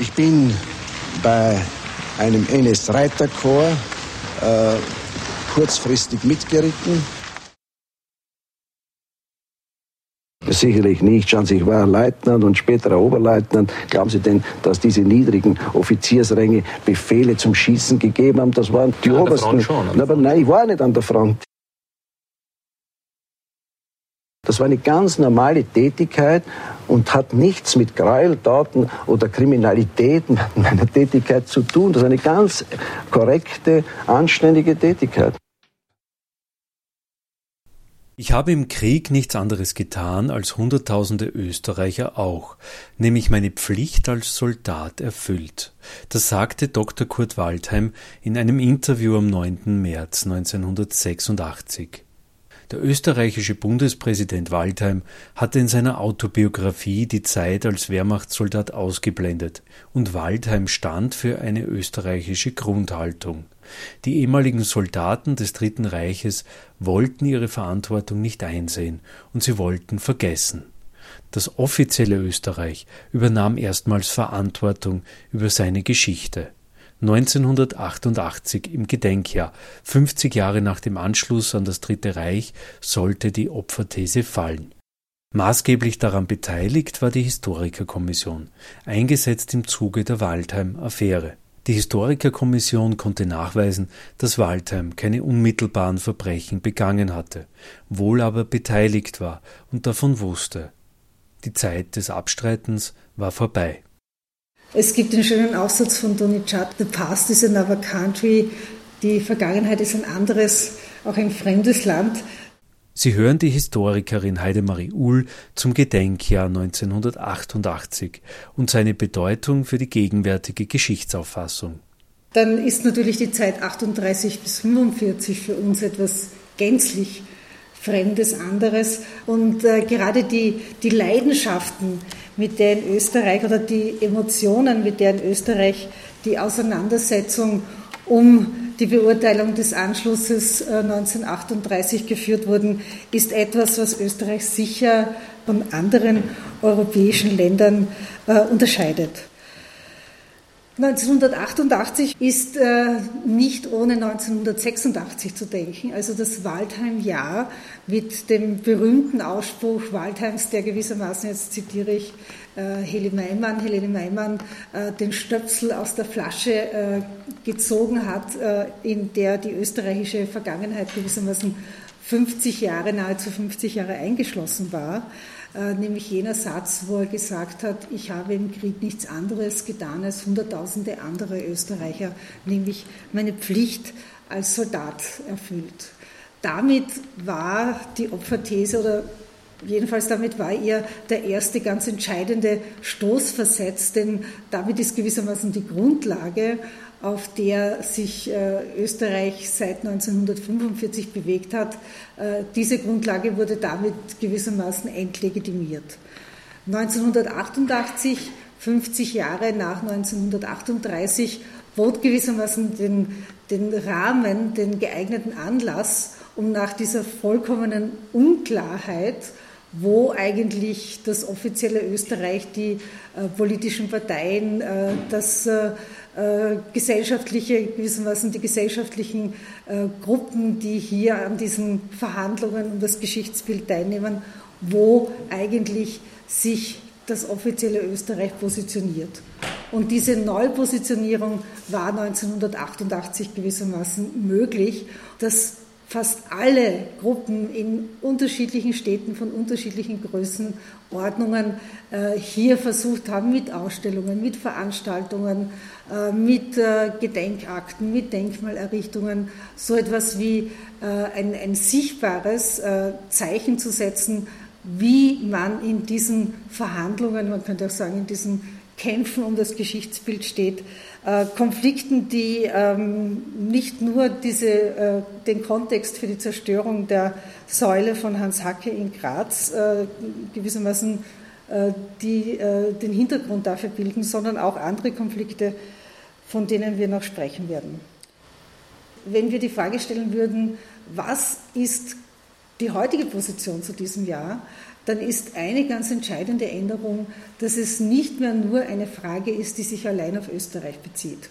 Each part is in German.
Ich bin bei einem NS-Reiterkorps äh, kurzfristig mitgeritten. Sicherlich nicht. Schauen Sie, ich war Leutnant und späterer Oberleutnant. Glauben Sie denn, dass diese niedrigen Offiziersränge Befehle zum Schießen gegeben haben? Das waren die an obersten. Schon, aber nein, ich war nicht an der Front. Das war eine ganz normale Tätigkeit und hat nichts mit Gräueltaten oder Kriminalität meiner Tätigkeit zu tun. Das ist eine ganz korrekte, anständige Tätigkeit. Ich habe im Krieg nichts anderes getan als Hunderttausende Österreicher auch, nämlich meine Pflicht als Soldat erfüllt. Das sagte Dr. Kurt Waldheim in einem Interview am 9. März 1986. Der österreichische Bundespräsident Waldheim hatte in seiner Autobiografie die Zeit als Wehrmachtssoldat ausgeblendet, und Waldheim stand für eine österreichische Grundhaltung. Die ehemaligen Soldaten des Dritten Reiches wollten ihre Verantwortung nicht einsehen, und sie wollten vergessen. Das offizielle Österreich übernahm erstmals Verantwortung über seine Geschichte. 1988 im Gedenkjahr, 50 Jahre nach dem Anschluss an das Dritte Reich, sollte die Opferthese fallen. Maßgeblich daran beteiligt war die Historikerkommission, eingesetzt im Zuge der Waldheim-Affäre. Die Historikerkommission konnte nachweisen, dass Waldheim keine unmittelbaren Verbrechen begangen hatte, wohl aber beteiligt war und davon wusste. Die Zeit des Abstreitens war vorbei. Es gibt den schönen Aussatz von Tony Judd, The past is another country, die Vergangenheit ist ein anderes, auch ein fremdes Land. Sie hören die Historikerin Heidemarie Uhl zum Gedenkjahr 1988 und seine Bedeutung für die gegenwärtige Geschichtsauffassung. Dann ist natürlich die Zeit 38 bis 45 für uns etwas gänzlich Fremdes, anderes. Und äh, gerade die, die Leidenschaften, mit denen Österreich oder die Emotionen, mit denen Österreich die Auseinandersetzung um die Beurteilung des Anschlusses 1938 äh, geführt wurden, ist etwas, was Österreich sicher von anderen europäischen Ländern äh, unterscheidet. 1988 ist äh, nicht ohne 1986 zu denken, also das Waldheim-Jahr mit dem berühmten Ausspruch Waldheims, der gewissermaßen, jetzt zitiere ich äh, Heli Meimann, Helene Meimann, äh, den Stöpsel aus der Flasche äh, gezogen hat, äh, in der die österreichische Vergangenheit gewissermaßen 50 Jahre, nahezu 50 Jahre eingeschlossen war. Äh, nämlich jener Satz, wo er gesagt hat, ich habe im Krieg nichts anderes getan als Hunderttausende andere Österreicher, nämlich meine Pflicht als Soldat erfüllt. Damit war die Opferthese oder jedenfalls damit war ihr der erste ganz entscheidende Stoß versetzt, denn damit ist gewissermaßen die Grundlage auf der sich äh, Österreich seit 1945 bewegt hat. Äh, diese Grundlage wurde damit gewissermaßen entlegitimiert. 1988, 50 Jahre nach 1938, bot gewissermaßen den, den Rahmen, den geeigneten Anlass, um nach dieser vollkommenen Unklarheit, wo eigentlich das offizielle Österreich, die äh, politischen Parteien, äh, das äh, gesellschaftliche, gewissermaßen die gesellschaftlichen äh, Gruppen, die hier an diesen Verhandlungen um das Geschichtsbild teilnehmen, wo eigentlich sich das offizielle Österreich positioniert. Und diese Neupositionierung war 1988 gewissermaßen möglich. Das fast alle Gruppen in unterschiedlichen Städten von unterschiedlichen Größenordnungen äh, hier versucht haben, mit Ausstellungen, mit Veranstaltungen, äh, mit äh, Gedenkakten, mit Denkmalerrichtungen, so etwas wie ein, ein sichtbares Zeichen zu setzen, wie man in diesen Verhandlungen, man könnte auch sagen, in diesen Kämpfen um das Geschichtsbild steht, äh, Konflikten, die ähm, nicht nur diese, äh, den Kontext für die Zerstörung der Säule von Hans Hacke in Graz äh, gewissermaßen die, den Hintergrund dafür bilden, sondern auch andere Konflikte, von denen wir noch sprechen werden. Wenn wir die Frage stellen würden, was ist die heutige Position zu diesem Jahr, dann ist eine ganz entscheidende Änderung, dass es nicht mehr nur eine Frage ist, die sich allein auf Österreich bezieht.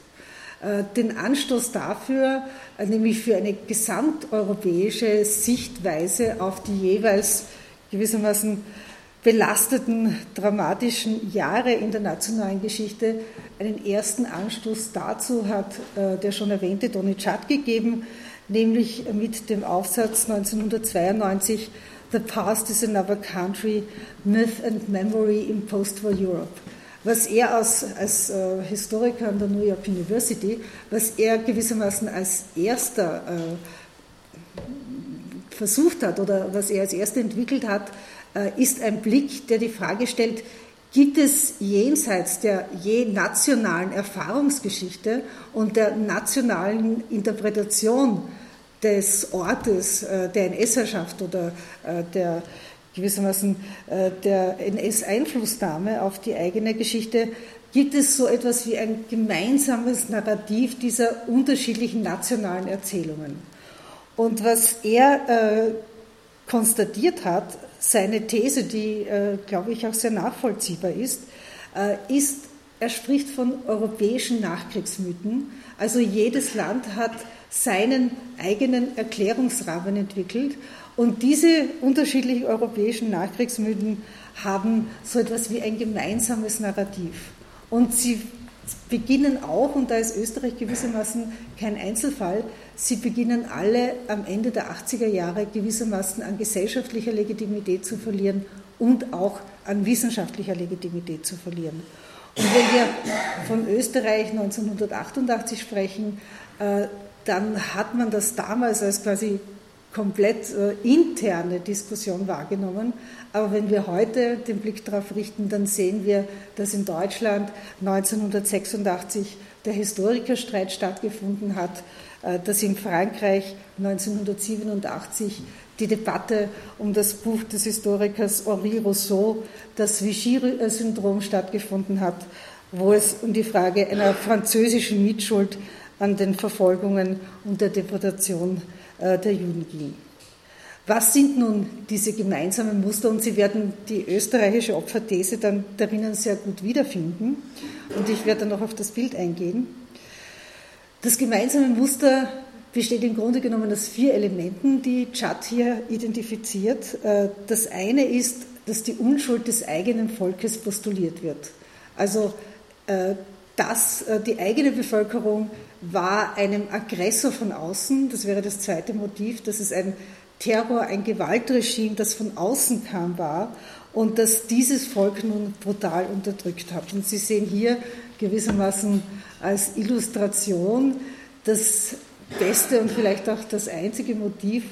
Äh, den Anstoß dafür, äh, nämlich für eine gesamteuropäische Sichtweise auf die jeweils gewissermaßen belasteten, dramatischen Jahre in der nationalen Geschichte, einen ersten Anstoß dazu hat äh, der schon erwähnte Tony Chad gegeben, nämlich mit dem Aufsatz 1992 The Past is Another Country, Myth and Memory in Post-War Europe. Was er als, als äh, Historiker an der New York University, was er gewissermaßen als erster äh, versucht hat oder was er als erster entwickelt hat, äh, ist ein Blick, der die Frage stellt, gibt es jenseits der je nationalen Erfahrungsgeschichte und der nationalen Interpretation des Ortes äh, der NS-Herrschaft oder äh, der gewissermaßen äh, der NS-Einflussnahme auf die eigene Geschichte, gibt es so etwas wie ein gemeinsames Narrativ dieser unterschiedlichen nationalen Erzählungen. Und was er äh, konstatiert hat, seine These, die, äh, glaube ich, auch sehr nachvollziehbar ist, äh, ist, er spricht von europäischen Nachkriegsmythen. Also jedes Land hat seinen eigenen Erklärungsrahmen entwickelt und diese unterschiedlichen europäischen Nachkriegsmythen haben so etwas wie ein gemeinsames Narrativ. Und sie beginnen auch, und da ist Österreich gewissermaßen kein Einzelfall, sie beginnen alle am Ende der 80er Jahre gewissermaßen an gesellschaftlicher Legitimität zu verlieren und auch an wissenschaftlicher Legitimität zu verlieren. Und wenn wir von Österreich 1988 sprechen, äh, dann hat man das damals als quasi komplett äh, interne Diskussion wahrgenommen. Aber wenn wir heute den Blick darauf richten, dann sehen wir, dass in Deutschland 1986 der Historikerstreit stattgefunden hat, äh, dass in Frankreich 1987 die Debatte um das Buch des Historikers Henri Rousseau, das Vichy-Syndrom, stattgefunden hat, wo es um die Frage einer französischen Mitschuld an den Verfolgungen und der Deportation äh, der Juden ging. Was sind nun diese gemeinsamen Muster? Und Sie werden die österreichische Opferthese dann darin sehr gut wiederfinden. Und ich werde dann noch auf das Bild eingehen. Das gemeinsame Muster besteht im Grunde genommen aus vier Elementen, die Chad hier identifiziert. Äh, das eine ist, dass die Unschuld des eigenen Volkes postuliert wird. Also, äh, dass die eigene Bevölkerung war einem Aggressor von außen, das wäre das zweite Motiv, dass es ein Terror, ein Gewaltregime, das von außen kam, war und dass dieses Volk nun brutal unterdrückt hat. Und Sie sehen hier gewissermaßen als Illustration das beste und vielleicht auch das einzige Motiv,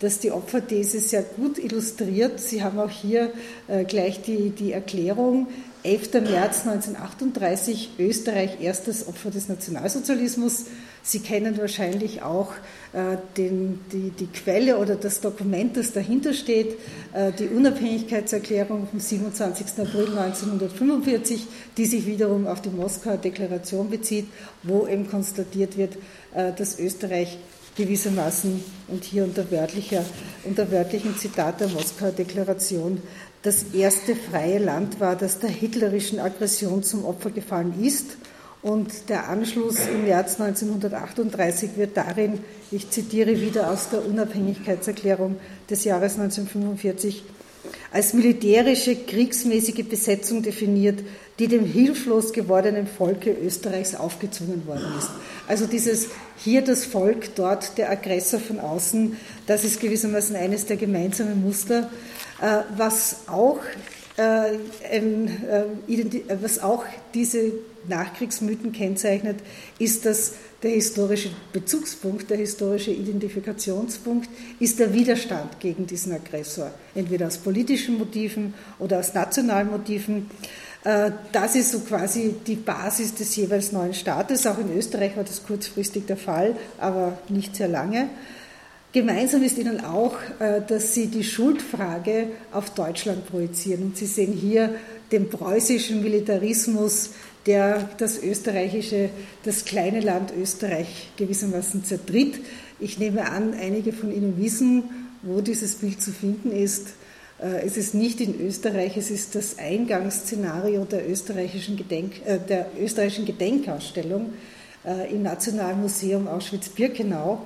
das die Opferthese sehr gut illustriert. Sie haben auch hier äh, gleich die, die Erklärung. 11. März 1938, Österreich erstes Opfer des Nationalsozialismus. Sie kennen wahrscheinlich auch äh, den, die, die, Quelle oder das Dokument, das dahinter steht, äh, die Unabhängigkeitserklärung vom 27. April 1945, die sich wiederum auf die Moskauer Deklaration bezieht, wo eben konstatiert wird, äh, dass Österreich gewissermaßen und hier unter, wörtlicher, unter wörtlichem Zitat der Moskauer Deklaration das erste freie Land war, das der hitlerischen Aggression zum Opfer gefallen ist. Und der Anschluss im März 1938 wird darin, ich zitiere wieder aus der Unabhängigkeitserklärung des Jahres 1945, als militärische, kriegsmäßige Besetzung definiert, die dem hilflos gewordenen Volke Österreichs aufgezwungen worden ist. Also dieses hier das Volk, dort der Aggressor von außen, das ist gewissermaßen eines der gemeinsamen Muster, was auch, äh, äh, was auch diese Nachkriegsmythen kennzeichnet, ist, dass der historische Bezugspunkt, der historische Identifikationspunkt ist der Widerstand gegen diesen Aggressor, entweder aus politischen Motiven oder aus nationalen Motiven. Das ist so quasi die Basis des jeweils neuen Staates. Auch in Österreich war das kurzfristig der Fall, aber nicht sehr lange. Gemeinsam ist Ihnen auch, äh, dass Sie die Schuldfrage auf Deutschland projizieren. Und Sie sehen hier den preußischen Militarismus, der das österreichische, das kleine Land Österreich gewissermaßen zertritt. Ich nehme an, einige von Ihnen wissen, wo dieses Bild zu finden ist. Äh, es ist nicht in Österreich, es ist das Eingangsszenario der österreichischen, Gedenk, äh, der österreichischen Gedenkausstellung im Nationalmuseum Auschwitz-Birkenau.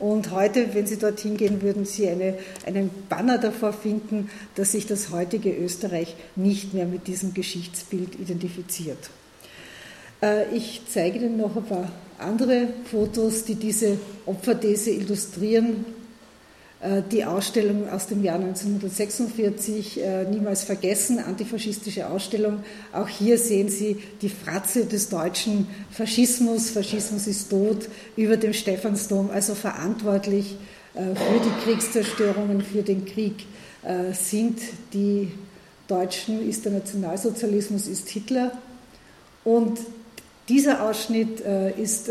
Und heute, wenn Sie dorthin gehen, würden Sie eine, einen Banner davor finden, dass sich das heutige Österreich nicht mehr mit diesem Geschichtsbild identifiziert. Ich zeige Ihnen noch ein paar andere Fotos, die diese Opferthese illustrieren. Äh, die Ausstellung aus dem Jahr 1946, äh, niemals vergessen, antifaschistische Ausstellung. Auch hier sehen Sie die Fratze des deutschen Faschismus. Faschismus ist tot über dem Stephansdom, also verantwortlich äh, für die Kriegszerstörungen, für den Krieg sind die Deutschen, ist der Nationalsozialismus, ist Hitler. Und dieser Ausschnitt ist,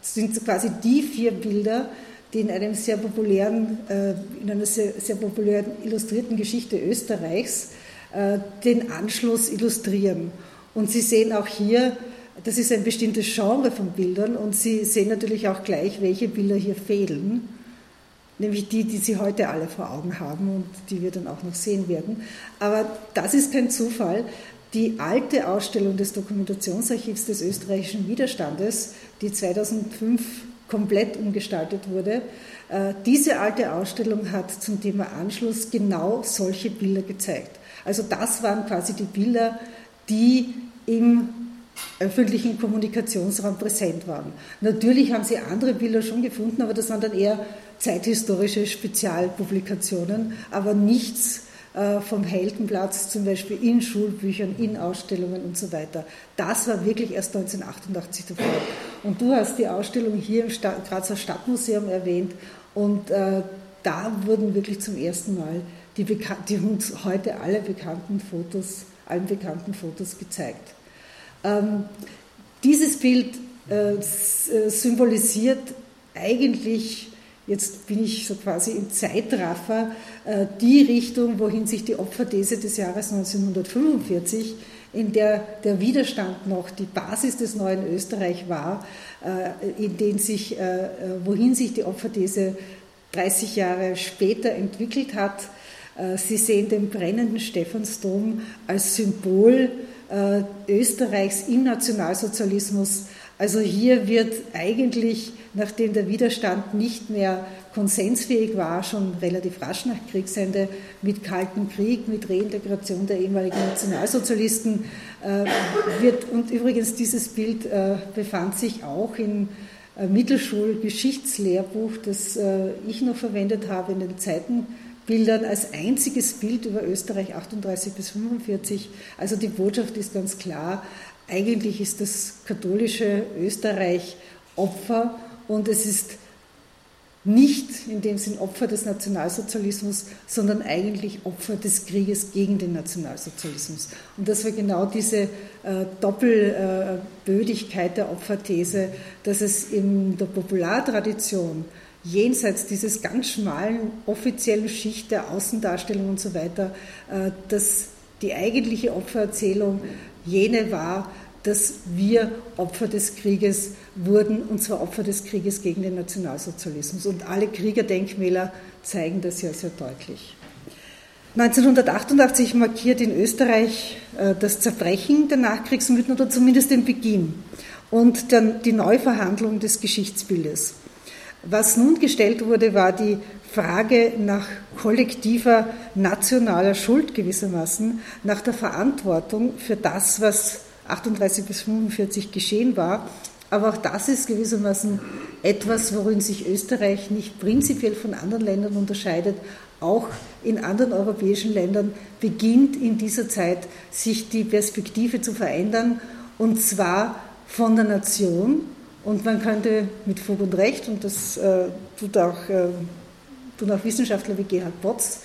sind quasi die vier Bilder, die in einem sehr populären, äh, in einer sehr, sehr populären illustrierten Geschichte Österreichs äh, den Anschluss illustrieren. Und Sie sehen auch hier, das ist ein bestimmtes Genre von Bildern und Sie sehen natürlich auch gleich, welche Bilder hier fehlen, nämlich die, die Sie heute alle vor Augen haben und die wir dann auch noch sehen werden. Aber das ist kein Zufall. Die alte Ausstellung des Dokumentationsarchivs des österreichischen Widerstandes, die 2005 komplett umgestaltet wurde. Äh, diese alte Ausstellung hat zum Thema Anschluss genau solche Bilder gezeigt. Also das waren quasi die Bilder, die im öffentlichen Kommunikationsraum präsent waren. Natürlich haben sie andere Bilder schon gefunden, aber das waren dann eher zeithistorische Spezialpublikationen, aber nichts vom Heldenplatz, zum Beispiel in Schulbüchern, in Ausstellungen und so weiter. Das war wirklich erst 1988 der Fall. Und du hast die Ausstellung hier im Stadt, Grazer Stadtmuseum erwähnt und äh, da wurden wirklich zum ersten Mal die, die, uns heute alle bekannten Fotos, allen bekannten Fotos gezeigt. Ähm, dieses Bild äh, äh symbolisiert eigentlich jetzt bin ich so quasi im Zeitraffer, äh, die Richtung, wohin sich die Opferthese des Jahres 1945, in der der Widerstand noch die Basis des neuen Österreich war, äh, in den sich, äh, wohin sich die Opferthese 30 Jahre später entwickelt hat. Sie sehen den brennenden Stephansdom als Symbol Österreichs im Nationalsozialismus also hier wird eigentlich, nachdem der Widerstand nicht mehr konsensfähig war, schon relativ rasch nach Kriegsende mit Kalten Krieg, mit Reintegration der ehemaligen Nationalsozialisten äh, wird, und übrigens dieses Bild äh, befand sich auch im äh, Mittelschulgeschichtslehrbuch, das äh, ich noch verwendet habe in den Zeitenbildern als einziges Bild über Österreich 38 bis 45. Also die Botschaft ist ganz klar, eigentlich ist das katholische Österreich Opfer und es ist nicht in dem Sinn Opfer des Nationalsozialismus, sondern eigentlich Opfer des Krieges gegen den Nationalsozialismus. Und das war genau diese äh, Doppelbödigkeit äh, der Opferthese, dass es in der Populartradition jenseits dieses ganz schmalen offiziellen Schicht der Außendarstellung und so weiter, äh, dass die eigentliche Opfererzählung jene war, dass wir Opfer des Krieges wurden, und zwar Opfer des Krieges gegen den Nationalsozialismus. Und alle Kriegerdenkmäler zeigen das ja sehr deutlich. 1988 markiert in Österreich äh, das Zerbrechen der Nachkriegsmythen oder zumindest den Beginn und die Neuverhandlung des Geschichtsbildes. Was nun gestellt wurde, war die Frage nach kollektiver nationaler Schuld gewissermaßen, nach der Verantwortung für das, was 38 bis 45 geschehen war. Aber auch das ist gewissermaßen etwas, worin sich Österreich nicht prinzipiell von anderen Ländern unterscheidet. Auch in anderen europäischen Ländern beginnt in dieser Zeit sich die Perspektive zu verändern und zwar von der Nation. Und man könnte mit Fug und Recht, und das äh, tut auch äh, tun auch Wissenschaftler wie Gerhard Potz,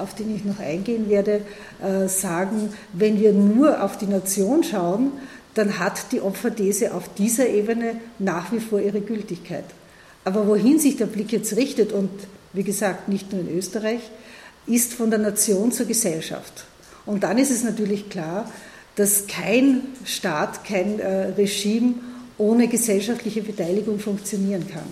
auf den ich noch eingehen werde, äh, sagen, wenn wir nur auf die Nation schauen, dann hat die Opferthese auf dieser Ebene nach wie vor ihre Gültigkeit. Aber wohin sich der Blick jetzt richtet, und wie gesagt, nicht nur in Österreich, ist von der Nation zur Gesellschaft. Und dann ist es natürlich klar, dass kein Staat, kein äh, Regime ohne gesellschaftliche Beteiligung funktionieren kann.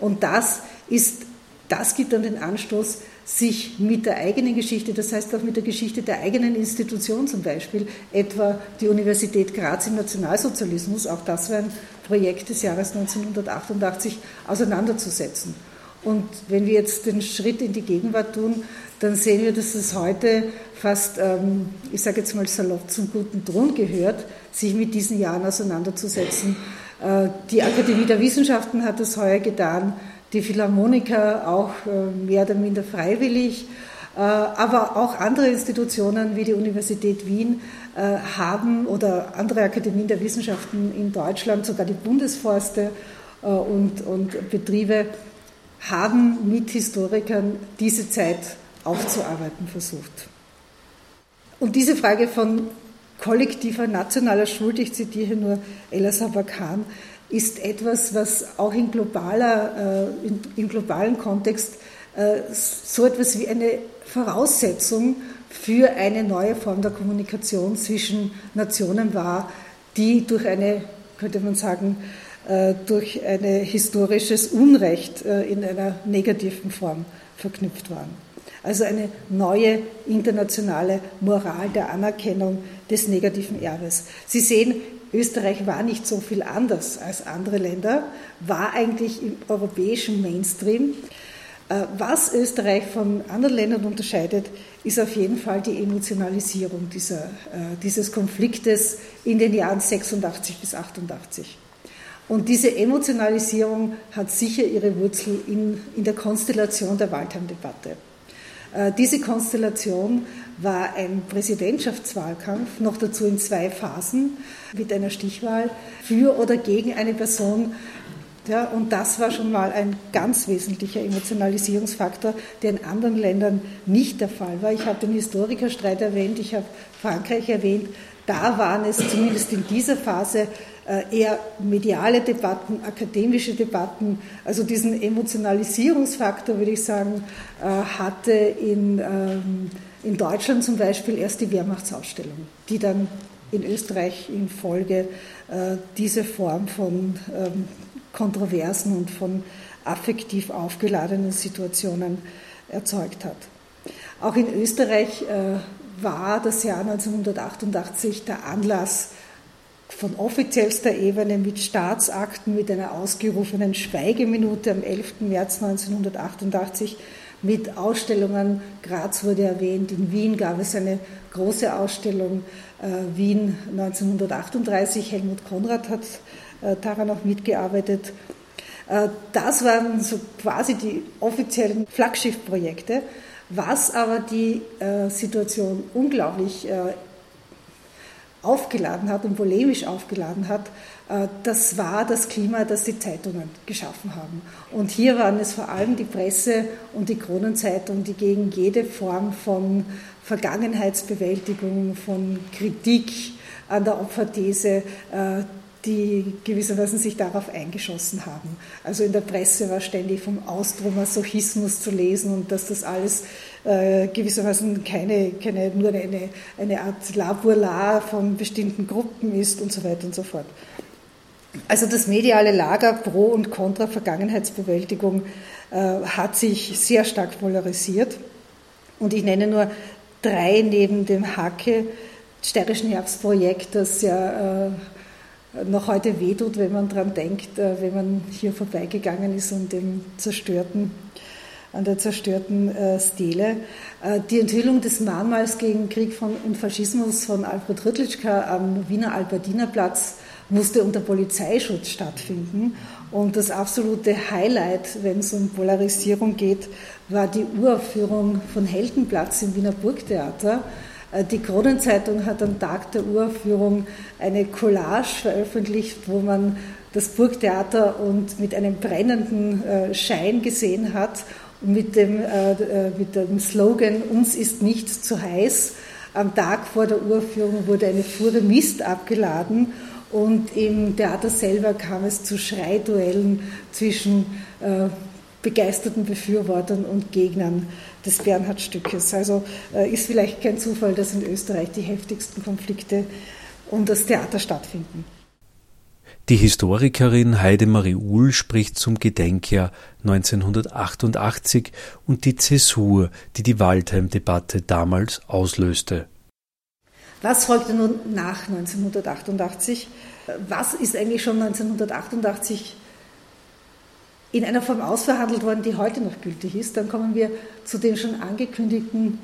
Und das ist das gibt dann den Anstoß, sich mit der eigenen Geschichte, das heißt auch mit der Geschichte der eigenen Institution zum Beispiel, etwa die Universität Graz im Nationalsozialismus, auch das war ein Projekt des Jahres 1988, auseinanderzusetzen. Und wenn wir jetzt den Schritt in die Gegenwart tun, dann sehen wir, dass es heute fast, ähm, ich sage jetzt mal salopp, zum guten Ton gehört, sich mit diesen Jahren auseinanderzusetzen. Äh, die Akademie der Wissenschaften hat das heuer getan, die Philharmoniker auch äh, mehr oder minder freiwillig, äh, aber auch andere Institutionen wie die Universität Wien haben oder andere Akademien der Wissenschaften in Deutschland, sogar die Bundesforste und, und Betriebe haben mit Historikern diese Zeit aufzuarbeiten versucht. Und diese Frage von kollektiver nationaler Schuld, ich zitiere nur Ella Sabakan, ist etwas, was auch in globaler, äh, in, im globalen Kontext äh, so etwas wie eine Voraussetzung für eine neue Form der Kommunikation zwischen Nationen war, die durch eine, könnte man sagen, äh, durch ein historisches Unrecht in einer negativen Form verknüpft waren. Also eine neue internationale Moral der Anerkennung des negativen Erbes. Sie sehen, Österreich war nicht so viel anders als andere Länder, war eigentlich im europäischen Mainstream. Äh, was Österreich von anderen Ländern unterscheidet, ist auf jeden Fall die Emotionalisierung dieser, äh, dieses Konfliktes in den Jahren 86 bis 88. Und diese Emotionalisierung hat sicher ihre Wurzel in, in der Konstellation der Waldheim-Debatte. Äh, diese Konstellation war ein Präsidentschaftswahlkampf, noch dazu in zwei Phasen mit einer Stichwahl für oder gegen eine Person. Ja, und das war schon mal ein ganz wesentlicher Emotionalisierungsfaktor, der in anderen Ländern nicht der Fall war. Ich habe den Historikerstreit erwähnt, ich habe Frankreich erwähnt. Da waren es zumindest in dieser Phase äh, eher mediale Debatten, akademische Debatten, also diesen Emotionalisierungsfaktor, würde ich sagen, äh, hatte in, ähm, in Deutschland zum Beispiel erst die Wehrmachtsausstellung, die dann in Österreich in Folge äh, diese Form von ähm, Kontroversen und von affektiv aufgeladenen Situationen erzeugt hat. Auch in Österreich war das Jahr 1988 der Anlass von offiziellster Ebene mit Staatsakten, mit einer ausgerufenen Schweigeminute am 11. März 1988, mit Ausstellungen. Graz wurde erwähnt, in Wien gab es eine große Ausstellung, äh, Wien 1938. Helmut Konrad hat äh, daran auch mitgearbeitet. Äh, das waren so quasi die offiziellen Flaggschiffprojekte, was aber die Situation unglaublich aufgeladen hat und polemisch aufgeladen hat, äh, das war das Klima, das die Zeitungen geschaffen haben. Und hier waren es vor allem die Presse und die Kronenzeitung, die gegen jede Form von Vergangenheitsbewältigung, von Kritik an der Opferthese, äh, die gewissermaßen sich darauf eingeschossen haben. Also in der Presse war ständig vom Austromasochismus zu lesen und dass das alles äh, gewissermaßen keine, keine nur eine, eine Art Laburlar von bestimmten Gruppen ist und so weiter und so fort. Also das mediale Lager pro und contra Vergangenheitsbewältigung äh, hat sich sehr stark polarisiert. Und ich nenne nur drei neben dem Hacke steirischen Herbstprojekt, das ja äh, noch heute wehtut, wenn man daran denkt, äh, wenn man hier vorbeigegangen ist und dem zerstörten, an der zerstörten äh, Stele. Äh, die Enthüllung des Mahnmals gegen Krieg von, und Faschismus von Alfred Rüttelschka am Wiener Albertinerplatz musste unter Polizeischutz stattfinden. Und das absolute Highlight, wenn es um Polarisierung geht, war die Uraufführung von Heldenplatz im Wiener Burgtheater die Kronenzeitung hat am Tag der Uraufführung eine Collage veröffentlicht, wo man das Burgtheater und mit einem brennenden äh, Schein gesehen hat und mit dem, äh, mit dem Slogan Uns ist nicht zu heiß. Am Tag vor der Uraufführung wurde eine Fuhre Mist abgeladen und im Theater selber kam es zu Schreiduellen zwischen begeisterten Befürwortern und Gegnern des Bernhard-Stückes. Also äh, ist vielleicht kein Zufall, dass in Österreich die heftigsten Konflikte um das Theater stattfinden. Die Historikerin Heidemarie Uhl spricht zum Gedenkjahr 1988 und die Zäsur, die die Waldheim-Debatte damals auslöste. Was folgte nun nach 1988? Was ist eigentlich schon 1988 in einer Form ausverhandelt worden, die heute noch gültig ist? Dann kommen wir zu den schon angekündigten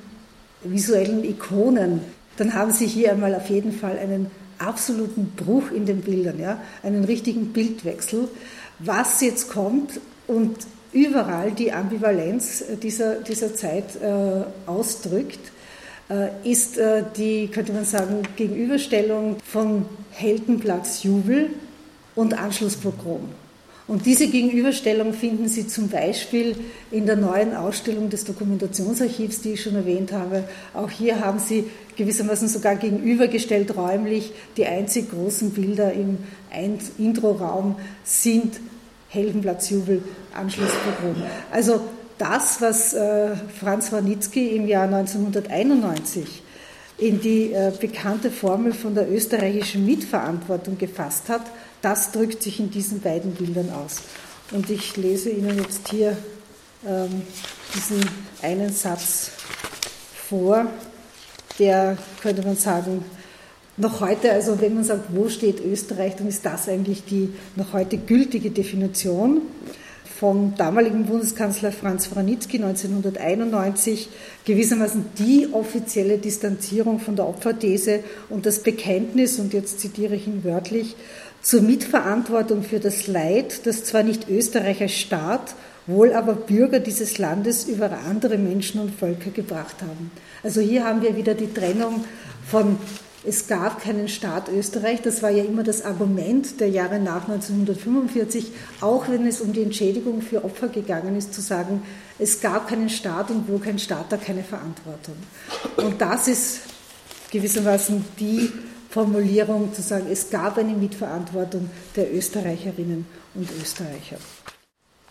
visuellen Ikonen. Dann haben Sie hier einmal auf jeden Fall einen absoluten Bruch in den Bildern, ja, einen richtigen Bildwechsel, was jetzt kommt und überall die Ambivalenz dieser, dieser Zeit äh, ausdrückt, äh, ist äh, die, könnte man sagen, Gegenüberstellung von Heldenplatz Jubel und Anschlusspogrom. Und diese Gegenüberstellung finden Sie zum Beispiel in der neuen Ausstellung des Dokumentationsarchivs, die ich schon erwähnt habe. Auch hier haben Sie gewissermaßen sogar gegenübergestellt räumlich die einzig großen Bilder im Intro-Raum sind Heldenplatzjubel, Anschlusspogrom. Also das, was äh, Franz Warnitzky im Jahr 1991 in die äh, bekannte Formel von der österreichischen Mitverantwortung gefasst hat, das drückt sich in diesen beiden Bildern aus. Und ich lese Ihnen jetzt hier ähm, diesen einen Satz vor, der, könnte man sagen, noch heute, also wenn man sagt, wo steht Österreich, dann ist das eigentlich die noch heute gültige Definition vom damaligen Bundeskanzler Franz Wranitzky 1991 gewissermaßen die offizielle Distanzierung von der Opferthese und das Bekenntnis, und jetzt zitiere ich ihn wörtlich, zur Mitverantwortung für das Leid, das zwar nicht Österreich als Staat, wohl aber Bürger dieses Landes über andere Menschen und Völker gebracht haben. Also hier haben wir wieder die Trennung von es gab keinen Staat Österreich. Das war ja immer das Argument der Jahre nach 1945, auch wenn es um die Entschädigung für Opfer gegangen ist, zu sagen, es gab keinen Staat und wo kein Staat, da keine Verantwortung. Und das ist gewissermaßen die Formulierung zu sagen, es gab eine Mitverantwortung der Österreicherinnen und Österreicher.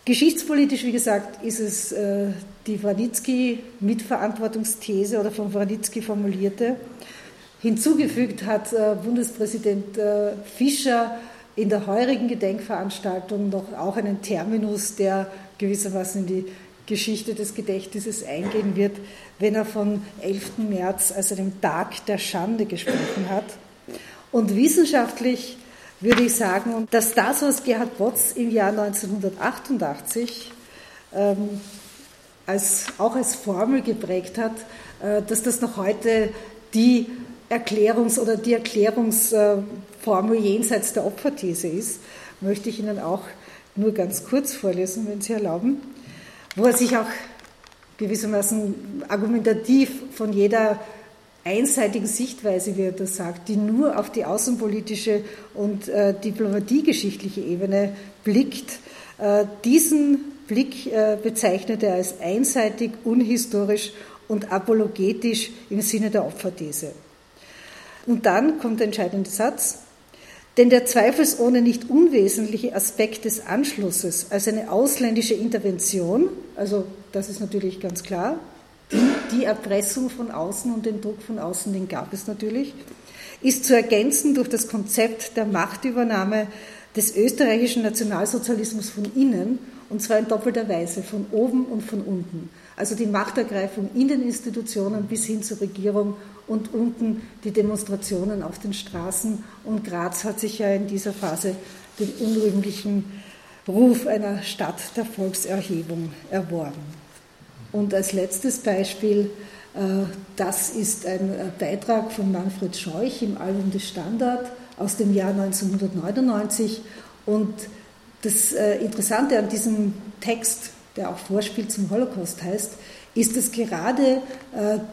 Geschichtspolitisch, wie gesagt, ist es äh, die Wranitzky-Mitverantwortungsthese oder von Wranitzky formulierte. Hinzugefügt hat äh, Bundespräsident äh, Fischer in der heurigen Gedenkveranstaltung noch auch einen Terminus, der gewissermaßen in die Geschichte des Gedächtnisses eingehen wird, wenn er von 11. März als einem Tag der Schande gesprochen hat. Und wissenschaftlich würde ich sagen, dass das, was Gerhard Botz im Jahr 1988 ähm, als, auch als Formel geprägt hat, äh, dass das noch heute die Erklärungs- oder die Erklärungsformel jenseits der Opferthese ist, möchte ich Ihnen auch nur ganz kurz vorlesen, wenn Sie erlauben, wo er sich auch gewissermaßen argumentativ von jeder einseitigen Sichtweise, wie er das sagt, die nur auf die außenpolitische und äh, diplomatiegeschichtliche Ebene blickt, äh, diesen Blick äh, bezeichnet er als einseitig, unhistorisch und apologetisch im Sinne der Opferthese. Und dann kommt der entscheidende Satz. Denn der zweifelsohne nicht unwesentliche Aspekt des Anschlusses als eine ausländische Intervention, also das ist natürlich ganz klar, die Erpressung von außen und den Druck von außen, den gab es natürlich, ist zu ergänzen durch das Konzept der Machtübernahme des österreichischen Nationalsozialismus von innen, und zwar in doppelter Weise, von oben und von unten. Also die Machtergreifung in den Institutionen bis hin zur Regierung und unten die Demonstrationen auf den Straßen. Und Graz hat sich ja in dieser Phase den unrühmlichen Ruf einer Stadt der Volkserhebung erworben. Und als letztes Beispiel, äh, das ist ein äh, Beitrag von Manfred Scheuch im Album des Standard aus dem Jahr 1999. Und das äh, Interessante an diesem Text, der auch Vorspiel zum Holocaust heißt, ist, dass gerade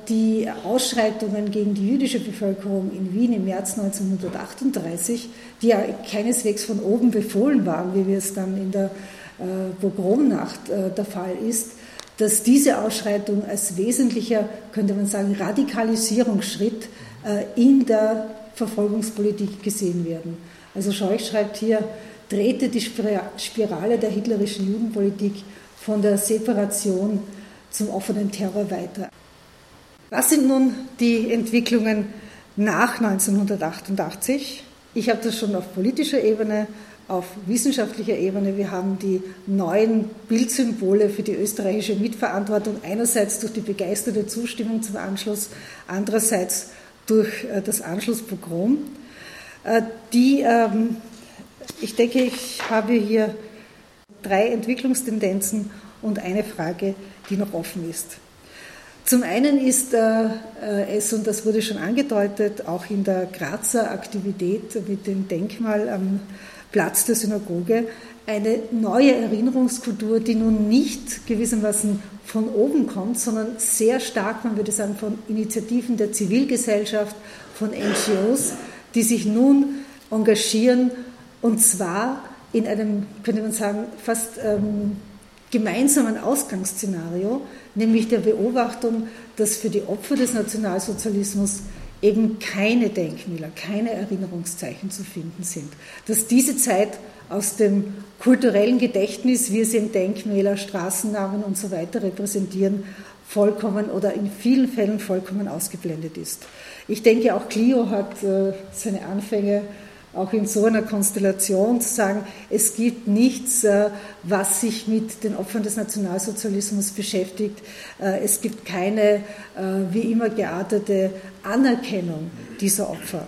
die Ausschreitungen gegen die jüdische Bevölkerung in Wien im März 1938, die ja keineswegs von oben befohlen waren, wie es dann in der Pogromnacht der Fall ist, dass diese Ausschreitung als wesentlicher, könnte man sagen, Radikalisierungsschritt äh, in der Verfolgungspolitik gesehen werden. Also Scheuch schreibt hier, drehte die Spirale der hitlerischen Judenpolitik von der Separation zum offenen Terror weiter. Was sind nun die Entwicklungen nach 1988? Ich habe das schon auf politischer Ebene, auf wissenschaftlicher Ebene. Wir haben die neuen Bildsymbole für die österreichische Mitverantwortung einerseits durch die begeisterte Zustimmung zum Anschluss, andererseits durch äh, das Anschlusspogrom. Äh, die, ähm, ich denke, ich habe hier drei Entwicklungstendenzen und eine Frage, die noch offen ist. Zum einen ist äh, es, und das wurde schon angedeutet, auch in der Grazer Aktivität mit dem Denkmal am Platz der Synagoge, eine neue Erinnerungskultur, die nun nicht gewissermaßen von oben kommt, sondern sehr stark, man würde sagen, von Initiativen der Zivilgesellschaft, von NGOs, die sich nun engagieren und zwar in einem, könnte man sagen, fast ähm, gemeinsamen Ausgangsszenario, nämlich der Beobachtung, dass für die Opfer des Nationalsozialismus eben keine Denkmäler, keine Erinnerungszeichen zu finden sind. Dass diese Zeit aus dem kulturellen Gedächtnis, wie es eben Denkmäler, Straßennamen und so weiter repräsentieren, vollkommen oder in vielen Fällen vollkommen ausgeblendet ist. Ich denke, auch Clio hat äh, seine Anfänge auch in so einer Konstellation zu sagen, es gibt nichts, äh, was sich mit den Opfern des Nationalsozialismus beschäftigt. Äh, es gibt keine äh, wie immer geartete Anerkennung dieser Opfer.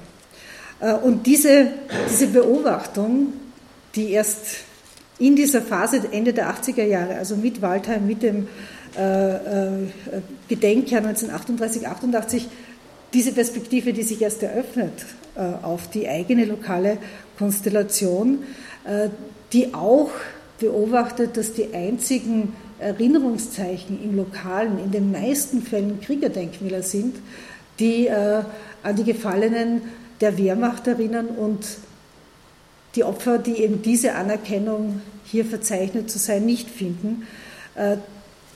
Und diese, diese Beobachtung, die erst in dieser Phase Ende der 80er Jahre, also mit Waldheim, mit dem Gedenkjahr 1938, 88, diese Perspektive, die sich erst eröffnet äh, auf die eigene lokale Konstellation, äh, die auch beobachtet, dass die einzigen Erinnerungszeichen im Lokalen in den meisten Fällen Kriegerdenkmäler sind, die äh, an die Gefallenen der Wehrmacht erinnern und die Opfer, die eben diese Anerkennung hier verzeichnet zu sein, nicht finden.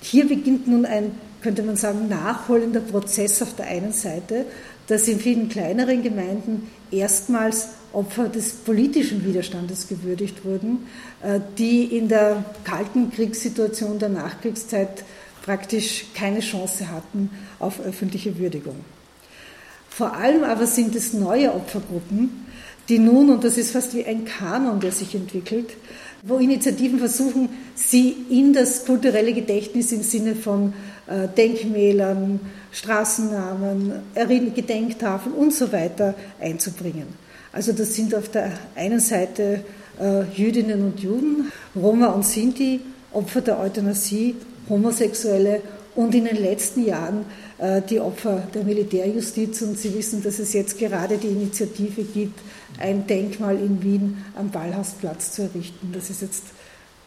Hier beginnt nun ein, könnte man sagen, nachholender Prozess auf der einen Seite, dass in vielen kleineren Gemeinden erstmals Opfer des politischen Widerstandes gewürdigt wurden, äh, die in der kalten Kriegssituation der Nachkriegszeit praktisch keine Chance hatten auf öffentliche Würdigung. Vor allem aber sind es neue Opfergruppen, die nun, und das ist fast wie ein Kanon, der sich entwickelt, wo Initiativen versuchen, sie in das kulturelle Gedächtnis im Sinne von äh, Denkmälern, Straßennamen, Gedenktafeln und so weiter einzubringen. Also das sind auf der einen Seite äh, Jüdinnen und Juden, Roma und Sinti, Opfer der Euthanasie, Homosexuelle und in den letzten Jahren äh, die Opfer der Militärjustiz. Und Sie wissen, dass es jetzt gerade die Initiative gibt, ein Denkmal in Wien am Ballhausplatz zu errichten. Das ist jetzt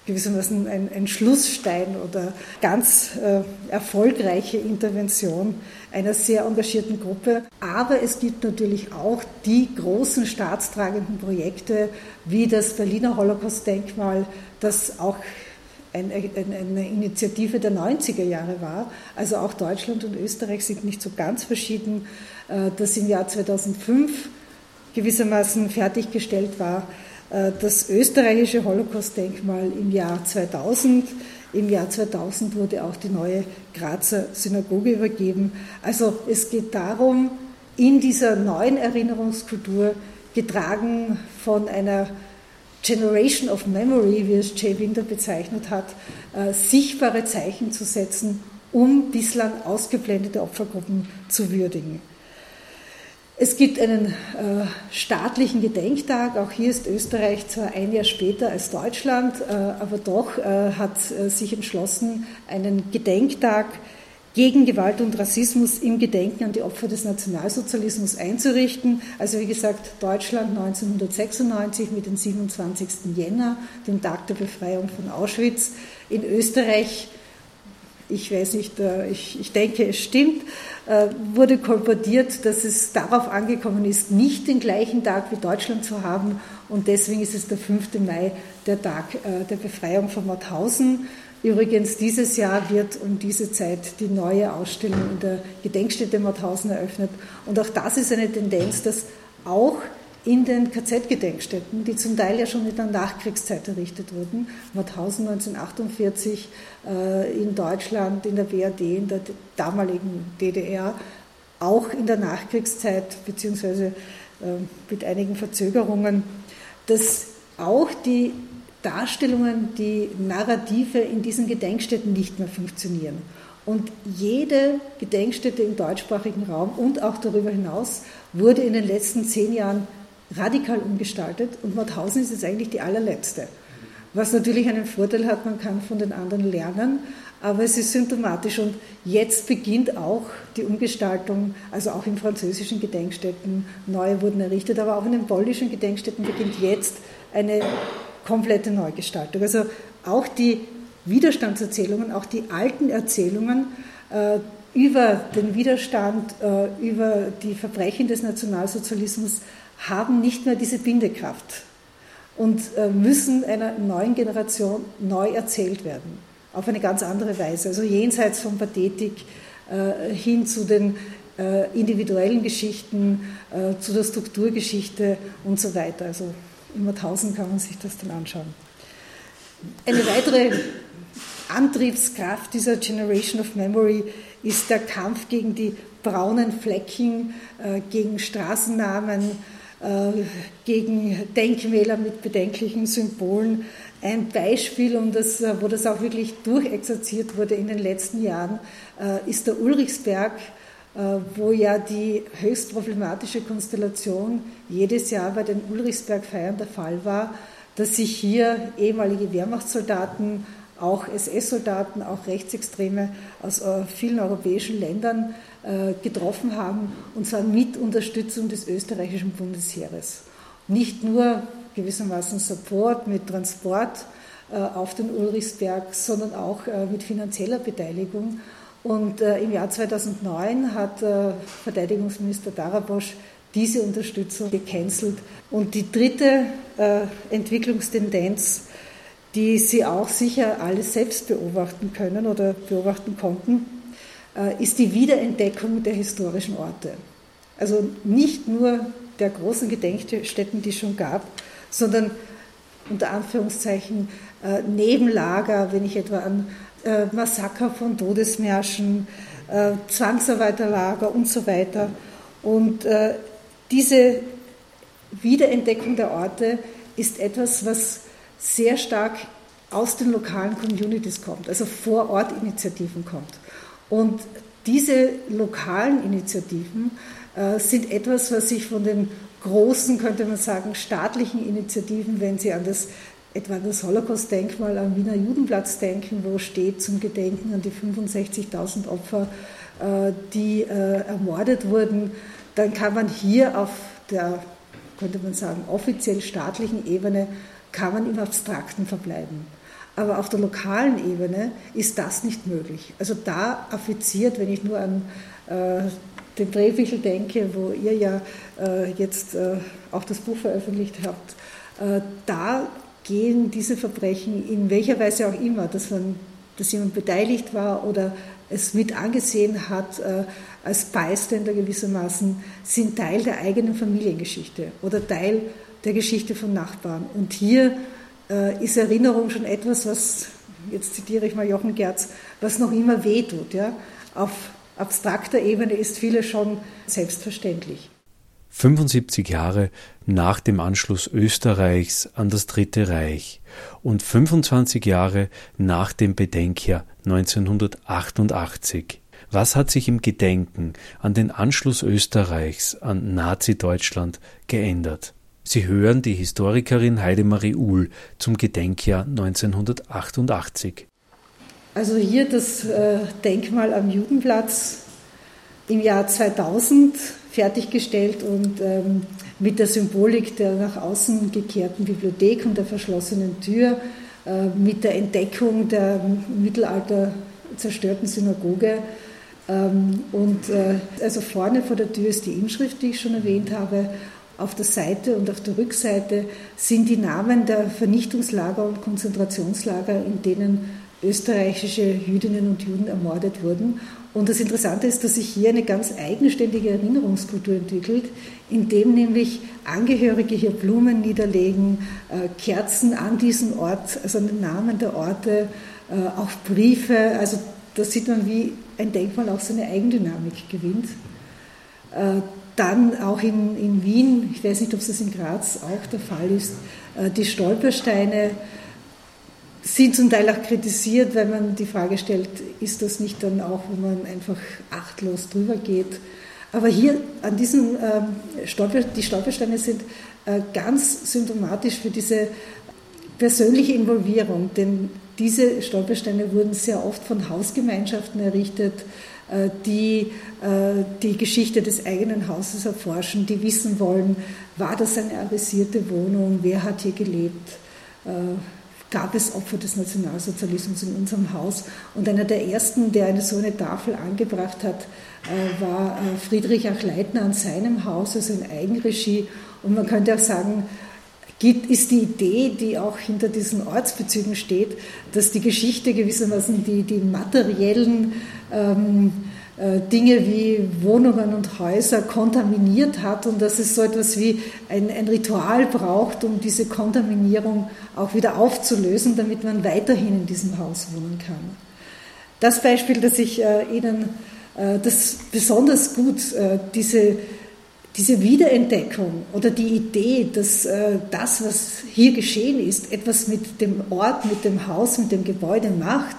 gewissermaßen ein, ein Schlussstein oder ganz äh, erfolgreiche Intervention einer sehr engagierten Gruppe. Aber es gibt natürlich auch die großen staatstragenden Projekte wie das Berliner Holocaust-Denkmal, das auch ein, ein, eine Initiative der 90er Jahre war. Also auch Deutschland und Österreich sind nicht so ganz verschieden. Äh, das im Jahr 2005 gewissermaßen fertiggestellt war äh, das österreichische Holocaust-Denkmal im Jahr 2000. Im Jahr 2000 wurde auch die neue Grazer Synagoge übergeben. Also es geht darum, in dieser neuen Erinnerungskultur, getragen von einer Generation of Memory, wie es Jay Winter bezeichnet hat, äh, sichtbare Zeichen zu setzen, um bislang ausgeblendete Opfergruppen zu würdigen. Es gibt einen äh, staatlichen Gedenktag. Auch hier ist Österreich zwar ein Jahr später als Deutschland, äh, aber doch äh, hat äh, sich entschlossen, einen Gedenktag gegen Gewalt und Rassismus im Gedenken an die Opfer des Nationalsozialismus einzurichten. Also wie gesagt, Deutschland 1996 mit dem 27. Jänner, dem Tag der Befreiung von Auschwitz. In Österreich ich weiß nicht, äh, ich, ich denke, es stimmt, äh, wurde kolportiert, dass es darauf angekommen ist, nicht den gleichen Tag wie Deutschland zu haben. Und deswegen ist es der 5. Mai, der Tag äh, der Befreiung von Mauthausen. Übrigens, dieses Jahr wird um diese Zeit die neue Ausstellung in der Gedenkstätte Mauthausen eröffnet. Und auch das ist eine Tendenz, dass auch in den KZ-Gedenkstätten, die zum Teil ja schon in der Nachkriegszeit errichtet wurden. Mauthausen 1948 äh, in Deutschland, in der BRD, in der damaligen DDR, auch in der Nachkriegszeit, beziehungsweise mit einigen Verzögerungen, dass auch die Darstellungen, die Narrative in diesen Gedenkstätten nicht mehr funktionieren. Und jede Gedenkstätte im deutschsprachigen Raum und auch darüber hinaus wurde in den letzten zehn Jahren radikal umgestaltet und Mauthausen ist jetzt eigentlich die allerletzte. Was natürlich einen Vorteil hat, man kann von den anderen lernen, aber es ist symptomatisch und jetzt beginnt auch die Umgestaltung, also auch in französischen Gedenkstätten, neue wurden errichtet, aber auch in den polnischen Gedenkstätten beginnt jetzt eine komplette Neugestaltung. Also auch die Widerstandserzählungen, auch die alten Erzählungen äh, über den Widerstand, äh, über die Verbrechen des Nationalsozialismus haben nicht mehr diese Bindekraft und äh, müssen einer neuen Generation neu erzählt werden, auf eine ganz andere Weise. Also jenseits von Pathetik äh, hin zu den äh, individuellen Geschichten, zu der Strukturgeschichte und so weiter. Also in Mauthausen kann man sich das dann anschauen. Eine weitere Antriebskraft dieser Generation of Memory ist der Kampf gegen die braunen Flecken, gegen Straßennamen, äh, gegen Denkmäler mit bedenklichen Symbolen. Ein Beispiel, um das, äh, wo das auch wirklich durchexerziert wurde in den letzten Jahren, äh, ist der Ulrichsberg, wo ja die höchst problematische Konstellation jedes Jahr bei den Ulrichsberg-Feiern der Fall war, dass sich hier ehemalige Wehrmachtssoldaten, auch SS-Soldaten, auch Rechtsextreme aus vielen europäischen Ländern äh, getroffen haben, und zwar mit Unterstützung des österreichischen Bundesheeres. Nicht nur gewissermaßen Support mit Transport äh, auf den Ulrichsberg, sondern auch äh, mit finanzieller Beteiligung. Und im Jahr 2009 hat Verteidigungsminister Darabosch diese Unterstützung gecancelt. Und die dritte Entwicklungstendenz, die Sie auch sicher alle selbst beobachten können oder beobachten konnten, äh, ist die Wiederentdeckung der historischen Orte. Also nicht nur der großen Gedenkstätten, die es schon gab, sondern unter Anführungszeichen äh, Nebenlager, wenn ich etwa an äh, Massaker von Todesmärschen, Zwangsarbeiterlager und so weiter. Und diese Wiederentdeckung der Orte ist etwas, was sehr stark aus den lokalen Communities kommt, also vor Ort Initiativen kommt. Und diese lokalen Initiativen äh, sind etwas, was sich von den großen, könnte man sagen, staatlichen Initiativen, wenn Sie an das etwa das Holocaust-Denkmal am Wiener Judenplatz denken, wo steht zum Gedenken an die 65.000 Opfer, äh, die äh, ermordet wurden, dann kann man hier auf der, könnte man sagen, offiziell staatlichen Ebene, kann man im Abstrakten verbleiben. Aber auf der lokalen Ebene ist das nicht möglich. Also da affiziert, wenn ich nur an äh, den Drehfichel denke, wo ihr ja jetzt auch das Buch veröffentlicht habt, da gehen diese Verbrechen in welcher Weise auch immer, dass, man, dass jemand beteiligt war oder es mit angesehen hat, äh, als Bystander gewissermaßen, sind Teil der eigenen Familiengeschichte oder Teil der Geschichte von Nachbarn. Und hier äh, ist Erinnerung schon etwas, was, jetzt zitiere ich mal Jochen Gerz, was noch immer wehtut. Ja? Auf abstrakter Ebene ist vieles schon selbstverständlich. 75 Jahre nach dem Anschluss Österreichs an das Dritte Reich und 25 Jahre nach dem Bedenkjahr 1988. Was hat sich im Gedenken an den Anschluss Österreichs an Nazi-Deutschland geändert? Sie hören die Historikerin Heidemarie Uhl zum Gedenkjahr 1988. Also hier das äh, Denkmal am Judenplatz im Jahr 2000 fertiggestellt und ähm, mit der Symbolik der nach außen gekehrten Bibliothek und der verschlossenen Tür, äh, mit der Entdeckung der Mittelalter zerstörten Synagoge. Ähm, und äh, also vorne vor der Tür ist die Inschrift, die ich schon erwähnt habe, auf der Seite und auf der Rückseite sind die Namen der Vernichtungslager und Konzentrationslager, in denen österreichische Jüdinnen und Juden ermordet wurden. Und das Interessante ist, dass sich hier eine ganz eigenständige Erinnerungskultur entwickelt, indem nämlich Angehörige hier Blumen niederlegen, äh, Kerzen an diesen Ort, also an den Namen der Orte, äh, auch Briefe. Also da sieht man, wie ein Denkmal auch seine Eigendynamik gewinnt. Äh, dann auch in, in Wien, ich weiß nicht, ob es in Graz auch der Fall ist, die Stolpersteine sind zum Teil auch kritisiert, weil man die Frage stellt, ist das nicht dann auch, wo man einfach achtlos drüber geht? Aber hier an diesen ähm, Stolper, die Stolpersteine sind äh, ganz symptomatisch für diese persönliche Involvierung, denn diese Stolpersteine wurden sehr oft von Hausgemeinschaften errichtet, äh, die äh, die Geschichte des eigenen Hauses erforschen, die wissen wollen, war das eine avisierte Wohnung, wer hat hier gelebt, gab es Opfer des Nationalsozialismus in unserem Haus. Und einer der ersten, der eine so eine Tafel angebracht hat, war Friedrich Achleitner an seinem Haus, also in Eigenregie. Und man könnte auch sagen, ist die Idee, die auch hinter diesen Ortsbezügen steht, dass die Geschichte gewissermaßen die, die materiellen ähm, äh, Dinge wie Wohnungen und Häuser kontaminiert hat und dass es so etwas wie ein, ein Ritual braucht, um diese Kontaminierung auch wieder aufzulösen, damit man weiterhin in diesem Haus wohnen kann. Das Beispiel, das ich äh, Ihnen, äh, das besonders gut äh, diese diese Wiederentdeckung oder die Idee, dass äh, das, was hier geschehen ist, etwas mit dem Ort, mit dem Haus, mit dem Gebäude macht,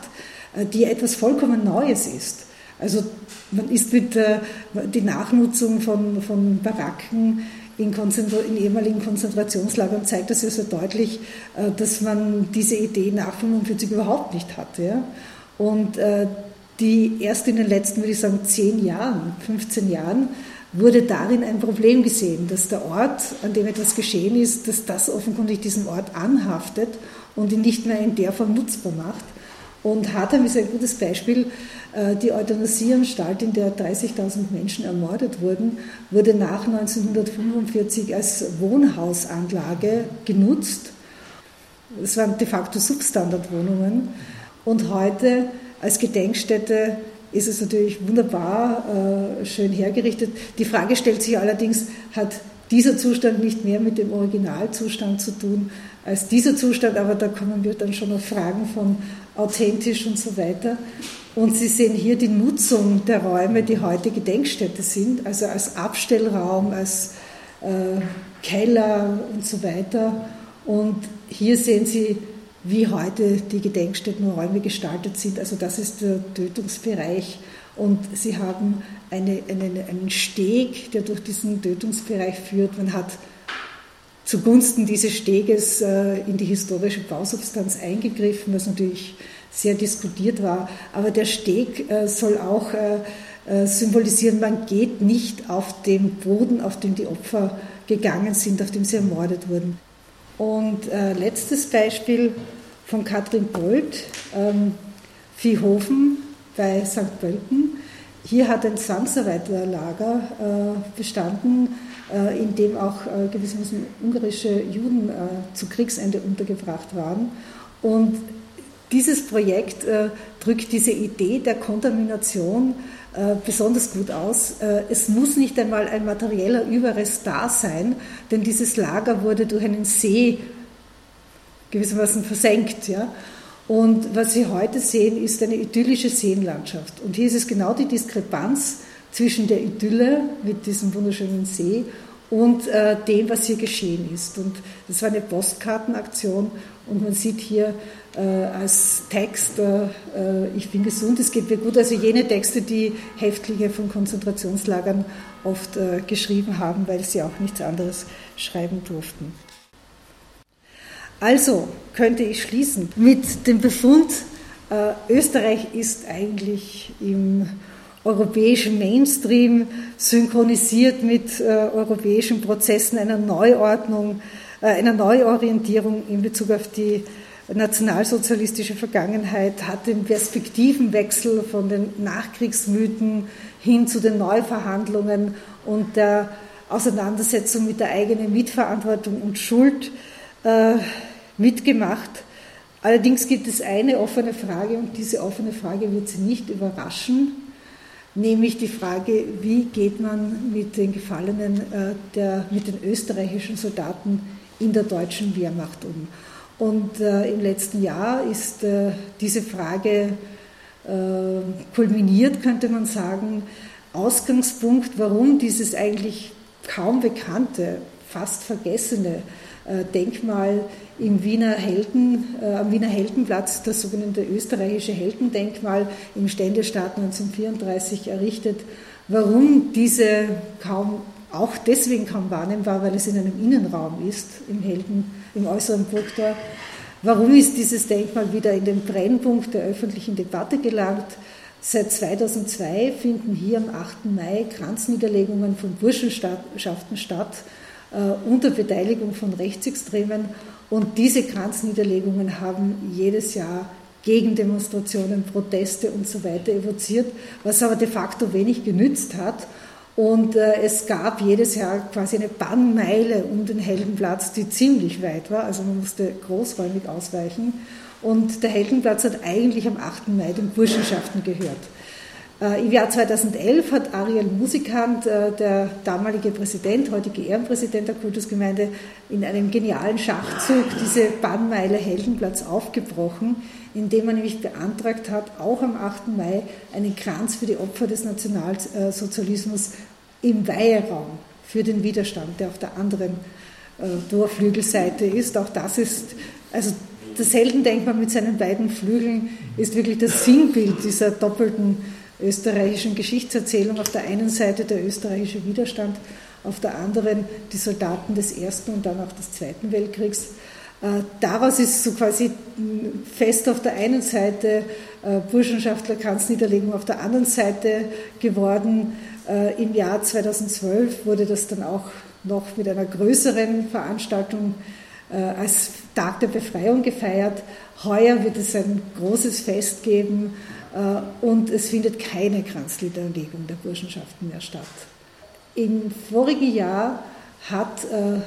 äh, die etwas vollkommen Neues ist. Also man ist mit äh, die Nachnutzung von, von Baracken in, in, ehemaligen Konzentrationslagern zeigt das ja so deutlich, äh, dass man diese Idee nach 1945 überhaupt nicht hatte. Ja? Und äh, die erst in den letzten, würde ich sagen, zehn Jahren, 15 Jahren wurde darin ein Problem gesehen, dass der Ort, an dem etwas geschehen ist, dass das offenkundig diesem Ort anhaftet und ihn nicht mehr in der Form nutzbar macht. Und Hartheim ist ein gutes Beispiel. Äh, die Euthanasieanstalt, in der 30.000 Menschen ermordet wurden, wurde nach 1945 als Wohnhausanlage genutzt. Es waren de facto Substandardwohnungen. Und heute als Gedenkstätte ist es natürlich wunderbar äh, schön hergerichtet. Die Frage stellt sich allerdings, hat dieser Zustand nicht mehr mit dem Originalzustand zu tun als dieser Zustand, aber da kommen wir dann schon auf Fragen von authentisch und so weiter. Und Sie sehen hier die Nutzung der Räume, die heute Gedenkstätte sind, also als Abstellraum, als äh, Keller und so weiter. Und hier sehen Sie wie heute die Gedenkstättenräume gestaltet sind. Also das ist der Tötungsbereich. Und sie haben eine, einen, einen Steg, der durch diesen Tötungsbereich führt. Man hat zugunsten dieses Steges äh, in die historische Bausubstanz eingegriffen, was natürlich sehr diskutiert war. Aber der Steg äh, soll auch äh, symbolisieren, man geht nicht auf den Boden, auf dem die Opfer gegangen sind, auf dem sie ermordet wurden. Und letztes Beispiel, von Katrin Bold, ähm, Viehhofen bei St. Pölten. Hier hat ein Zwangsarbeiterlager äh, bestanden, äh, in dem auch äh, gewissermaßen ungarische Juden äh, zu Kriegsende untergebracht waren. Und dieses Projekt äh, drückt diese Idee der Kontamination äh, besonders gut aus. Es muss nicht einmal ein materieller Überrest da sein, denn dieses Lager wurde durch einen See gewissermaßen versenkt. Ja? Und was Sie heute sehen, ist eine idyllische Seenlandschaft. Und hier ist es genau die Diskrepanz zwischen der Idylle mit diesem wunderschönen See und äh, dem, was hier geschehen ist. Und das war eine Postkartenaktion und man sieht hier äh, als Text, äh, äh ich bin gesund, es geht mir gut, also jene Texte, die Häftlinge von Konzentrationslagern oft äh, geschrieben haben, weil sie auch nichts anderes schreiben durften. Also könnte ich schließen. Mit dem Befund, äh, Österreich ist eigentlich im europäischen Mainstream synchronisiert mit äh, europäischen Prozessen einer Neuordnung, äh, einer Neuorientierung in Bezug auf die nationalsozialistische Vergangenheit, hat den Perspektivenwechsel von den Nachkriegsmythen hin zu den Neuverhandlungen und der Auseinandersetzung mit der eigenen Mitverantwortung und Schuld äh, mitgemacht. Allerdings gibt es eine offene Frage und diese offene Frage wird Sie nicht überraschen, nämlich die Frage, wie geht man mit den Gefallenen, äh, der, mit den österreichischen Soldaten in der deutschen Wehrmacht um. Und äh, im letzten Jahr ist äh, diese Frage äh, kulminiert, könnte man sagen, Ausgangspunkt, warum dieses eigentlich kaum bekannte, fast vergessene äh, Denkmal im Wiener Helden, äh, am Wiener Heldenplatz, das sogenannte österreichische Heldendenkmal im Ständestaat 1934 errichtet. Warum diese kaum, auch deswegen kaum wahrnehmbar, weil es in einem Innenraum ist, im Helden, im äußeren Burgtor. Warum ist dieses Denkmal wieder in den Brennpunkt der öffentlichen Debatte gelangt? Seit 2002 finden hier am 8. Mai Kranzniederlegungen von Burschenschaften statt, äh, unter Beteiligung von Rechtsextremen. Und diese Kranzniederlegungen haben jedes Jahr Gegendemonstrationen, Proteste und so weiter evoziert, was aber de facto wenig genützt hat. Und äh, es gab jedes Jahr quasi eine Bannmeile um den Heldenplatz, die ziemlich weit war, also man musste großräumig ausweichen. Und der Heldenplatz hat eigentlich am 8. Mai den Burschenschaften gehört. Äh, Im Jahr 2011 hat Ariel Musikant, äh, der damalige Präsident, heutige Ehrenpräsident der Kultusgemeinde, in einem genialen Schachzug diese Bannmeile Heldenplatz aufgebrochen, indem er nämlich beantragt hat, auch am 8. Mai einen Kranz für die Opfer des Nationalsozialismus im Weiheraum für den Widerstand, der auf der anderen Torflügelseite äh, ist. Auch das ist, also das Heldendenkmal mit seinen beiden Flügeln ist wirklich das Sinnbild dieser doppelten österreichischen Geschichtserzählung. Auf der einen Seite der österreichische Widerstand, auf der anderen die Soldaten des Ersten und dann auch des Zweiten Weltkriegs. Äh, daraus ist so quasi fest auf der einen Seite äh, Burschenschaftler Kranzniederlegung auf der anderen Seite geworden. Äh, Im Jahr 2012 wurde das dann auch noch mit einer größeren Veranstaltung als Tag der Befreiung gefeiert. Heuer wird es ein großes Fest geben und es findet keine Kranzliederlegung der Burschenschaften mehr statt. Im vorigen Jahr hat äh,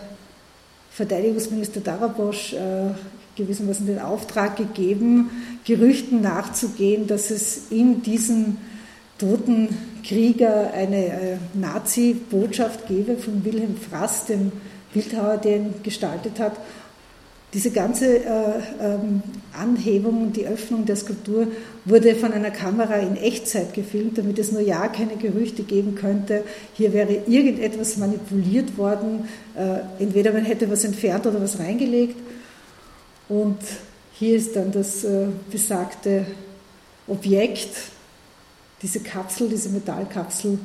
Verteidigungsminister Darabosch äh, gewissermaßen den Auftrag gegeben, Gerüchten nachzugehen, dass es in diesem toten Krieger eine Nazi-Botschaft gebe von Wilhelm Frass, dem Bildhauer, der ihn gestaltet hat. Diese ganze äh, ähm, Anhebung und die Öffnung der Skulptur wurde von einer Kamera in Echtzeit gefilmt, damit es nur ja keine Gerüchte geben könnte, hier wäre irgendetwas manipuliert worden, äh, entweder man hätte was entfernt oder was reingelegt. Und hier ist dann das äh, besagte Objekt, diese Kapsel, diese Metallkapsel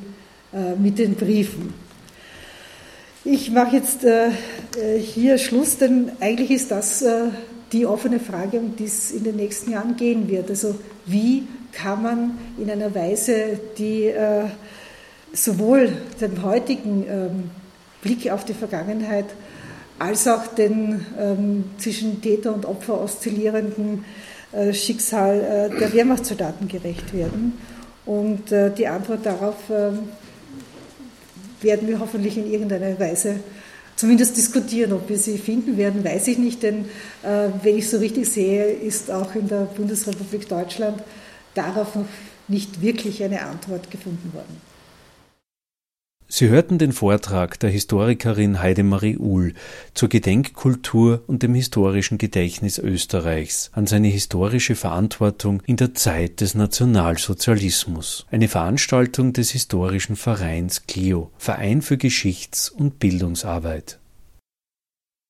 äh, mit den Briefen. Ich mache jetzt äh, äh, hier Schluss, denn eigentlich ist das äh, die offene Frage, um die es in den nächsten Jahren gehen wird. Also wie kann man in einer Weise, die äh, sowohl den heutigen ähm, Blick auf die Vergangenheit als auch den ähm, zwischen Täter und Opfer oszillierenden äh, Schicksal äh, der Wehrmachtssoldaten gerecht werden. Und die Antwort darauf ähm, werden wir hoffentlich in irgendeiner Weise zumindest diskutieren. Ob wir sie finden werden, weiß ich nicht, denn äh, wenn ich so richtig sehe, ist auch in der Bundesrepublik Deutschland darauf noch nicht wirklich eine Antwort gefunden worden. Sie hörten den Vortrag der Historikerin Heidemarie Uhl zur Gedenkkultur und dem historischen Gedächtnis Österreichs an seine historische Verantwortung in der Zeit des Nationalsozialismus. Eine Veranstaltung des historischen Vereins CLIO, Verein für Geschichts- und Bildungsarbeit.